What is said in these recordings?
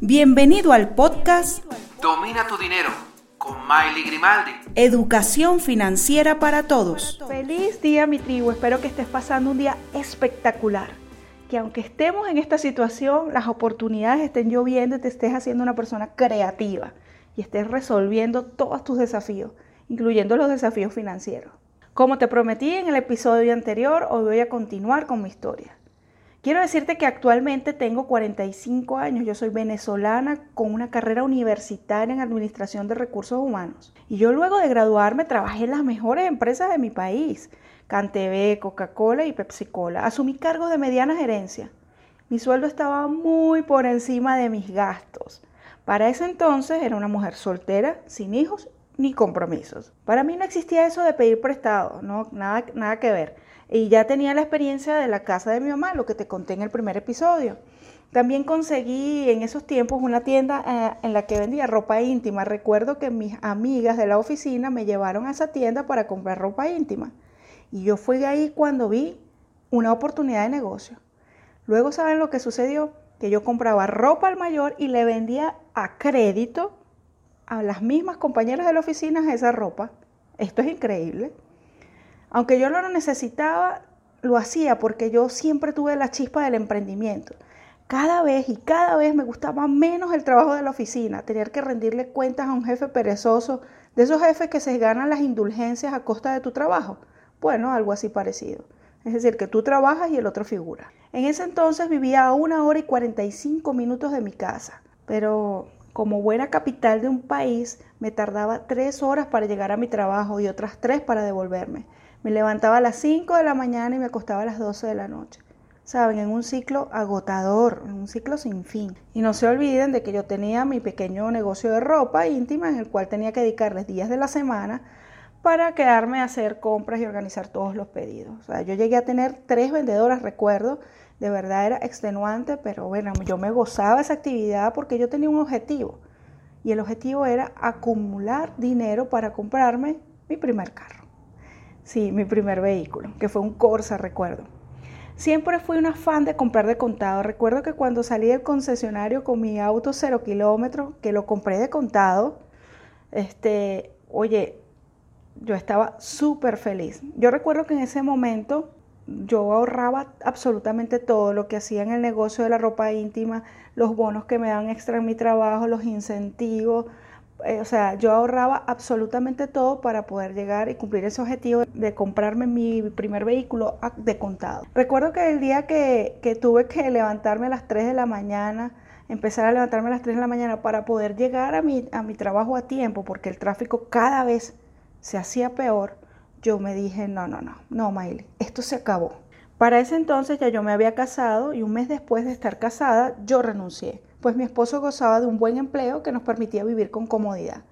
Bienvenido al podcast Domina tu dinero con Miley Grimaldi. Educación financiera para todos. Feliz día mi tribu, espero que estés pasando un día espectacular. Que aunque estemos en esta situación, las oportunidades estén lloviendo y te estés haciendo una persona creativa y estés resolviendo todos tus desafíos, incluyendo los desafíos financieros. Como te prometí en el episodio anterior, hoy voy a continuar con mi historia. Quiero decirte que actualmente tengo 45 años, yo soy venezolana con una carrera universitaria en Administración de Recursos Humanos. Y yo luego de graduarme trabajé en las mejores empresas de mi país, Cantv, Coca-Cola y Pepsi-Cola. Asumí cargos de mediana gerencia. Mi sueldo estaba muy por encima de mis gastos. Para ese entonces era una mujer soltera, sin hijos ni compromisos. Para mí no existía eso de pedir prestado, no, nada, nada que ver. Y ya tenía la experiencia de la casa de mi mamá, lo que te conté en el primer episodio. También conseguí en esos tiempos una tienda eh, en la que vendía ropa íntima. Recuerdo que mis amigas de la oficina me llevaron a esa tienda para comprar ropa íntima. Y yo fui de ahí cuando vi una oportunidad de negocio. Luego, ¿saben lo que sucedió? Que yo compraba ropa al mayor y le vendía a crédito a las mismas compañeras de la oficina esa ropa. Esto es increíble. Aunque yo no lo necesitaba, lo hacía porque yo siempre tuve la chispa del emprendimiento. Cada vez y cada vez me gustaba menos el trabajo de la oficina, tener que rendirle cuentas a un jefe perezoso, de esos jefes que se ganan las indulgencias a costa de tu trabajo. Bueno, algo así parecido. Es decir, que tú trabajas y el otro figura. En ese entonces vivía a una hora y 45 minutos de mi casa, pero como buena capital de un país me tardaba tres horas para llegar a mi trabajo y otras tres para devolverme. Me levantaba a las 5 de la mañana y me acostaba a las 12 de la noche. Saben, en un ciclo agotador, en un ciclo sin fin. Y no se olviden de que yo tenía mi pequeño negocio de ropa íntima en el cual tenía que dedicarles días de la semana para quedarme a hacer compras y organizar todos los pedidos. O sea, yo llegué a tener tres vendedoras, recuerdo, de verdad era extenuante, pero bueno, yo me gozaba esa actividad porque yo tenía un objetivo. Y el objetivo era acumular dinero para comprarme mi primer carro. Sí, mi primer vehículo, que fue un Corsa, recuerdo. Siempre fui una fan de comprar de contado. Recuerdo que cuando salí del concesionario con mi auto cero kilómetros, que lo compré de contado, este, oye, yo estaba súper feliz. Yo recuerdo que en ese momento yo ahorraba absolutamente todo lo que hacía en el negocio de la ropa íntima, los bonos que me dan extra en mi trabajo, los incentivos, eh, o sea, yo ahorraba absolutamente todo para poder llegar y cumplir ese objetivo de comprarme mi primer vehículo de contado. Recuerdo que el día que, que tuve que levantarme a las 3 de la mañana, empezar a levantarme a las 3 de la mañana para poder llegar a mi, a mi trabajo a tiempo, porque el tráfico cada vez se hacía peor, yo me dije, no, no, no, no, Miley, esto se acabó. Para ese entonces ya yo me había casado y un mes después de estar casada yo renuncié pues mi esposo gozaba de un buen empleo que nos permitía vivir con comodidad.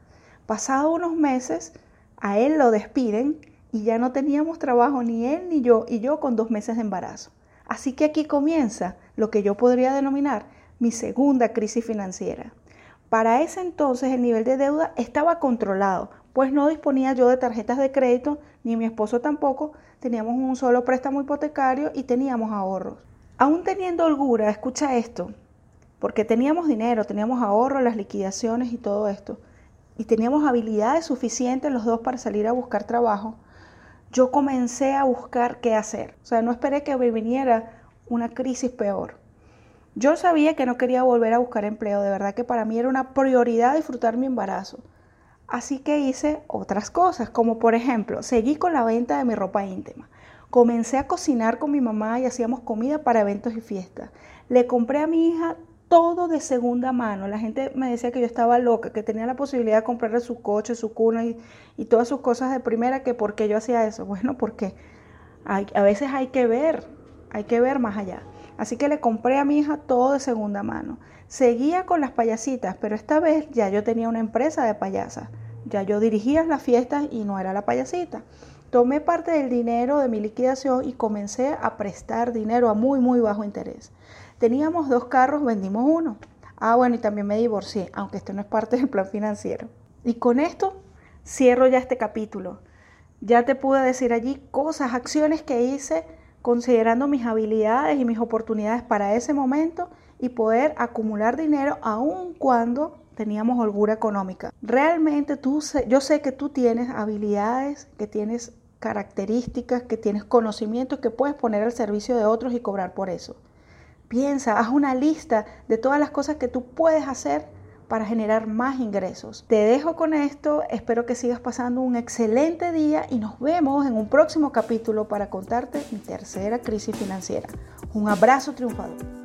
Pasados unos meses, a él lo despiden y ya no teníamos trabajo ni él ni yo y yo con dos meses de embarazo. Así que aquí comienza lo que yo podría denominar mi segunda crisis financiera. Para ese entonces el nivel de deuda estaba controlado, pues no disponía yo de tarjetas de crédito, ni mi esposo tampoco, teníamos un solo préstamo hipotecario y teníamos ahorros. Aún teniendo holgura, escucha esto, porque teníamos dinero, teníamos ahorro, las liquidaciones y todo esto, y teníamos habilidades suficientes los dos para salir a buscar trabajo, yo comencé a buscar qué hacer. O sea, no esperé que me viniera una crisis peor. Yo sabía que no quería volver a buscar empleo, de verdad que para mí era una prioridad disfrutar mi embarazo. Así que hice otras cosas, como por ejemplo, seguí con la venta de mi ropa íntima. Comencé a cocinar con mi mamá y hacíamos comida para eventos y fiestas. Le compré a mi hija todo de segunda mano. La gente me decía que yo estaba loca, que tenía la posibilidad de comprarle su coche, su cuna y, todas sus cosas de primera, que por qué yo hacía eso. Bueno, porque a veces hay que ver, hay que ver más allá. Así que le compré a mi hija todo de segunda mano. Seguía con las payasitas, pero esta vez ya yo tenía una empresa de payasas. Ya yo dirigía las fiestas y no era la payasita. Tomé parte del dinero de mi liquidación y comencé a prestar dinero a muy, muy bajo interés. Teníamos dos carros, vendimos uno. Ah, bueno, y también me divorcié, aunque esto no es parte del plan financiero. Y con esto cierro ya este capítulo. Ya te pude decir allí cosas, acciones que hice considerando mis habilidades y mis oportunidades para ese momento y poder acumular dinero aun cuando teníamos holgura económica. Realmente tú, yo sé que tú tienes habilidades, que tienes características, que tienes conocimientos que puedes poner al servicio de otros y cobrar por eso. Piensa, haz una lista de todas las cosas que tú puedes hacer para generar más ingresos. Te dejo con esto, espero que sigas pasando un excelente día y nos vemos en un próximo capítulo para contarte mi tercera crisis financiera. Un abrazo triunfador.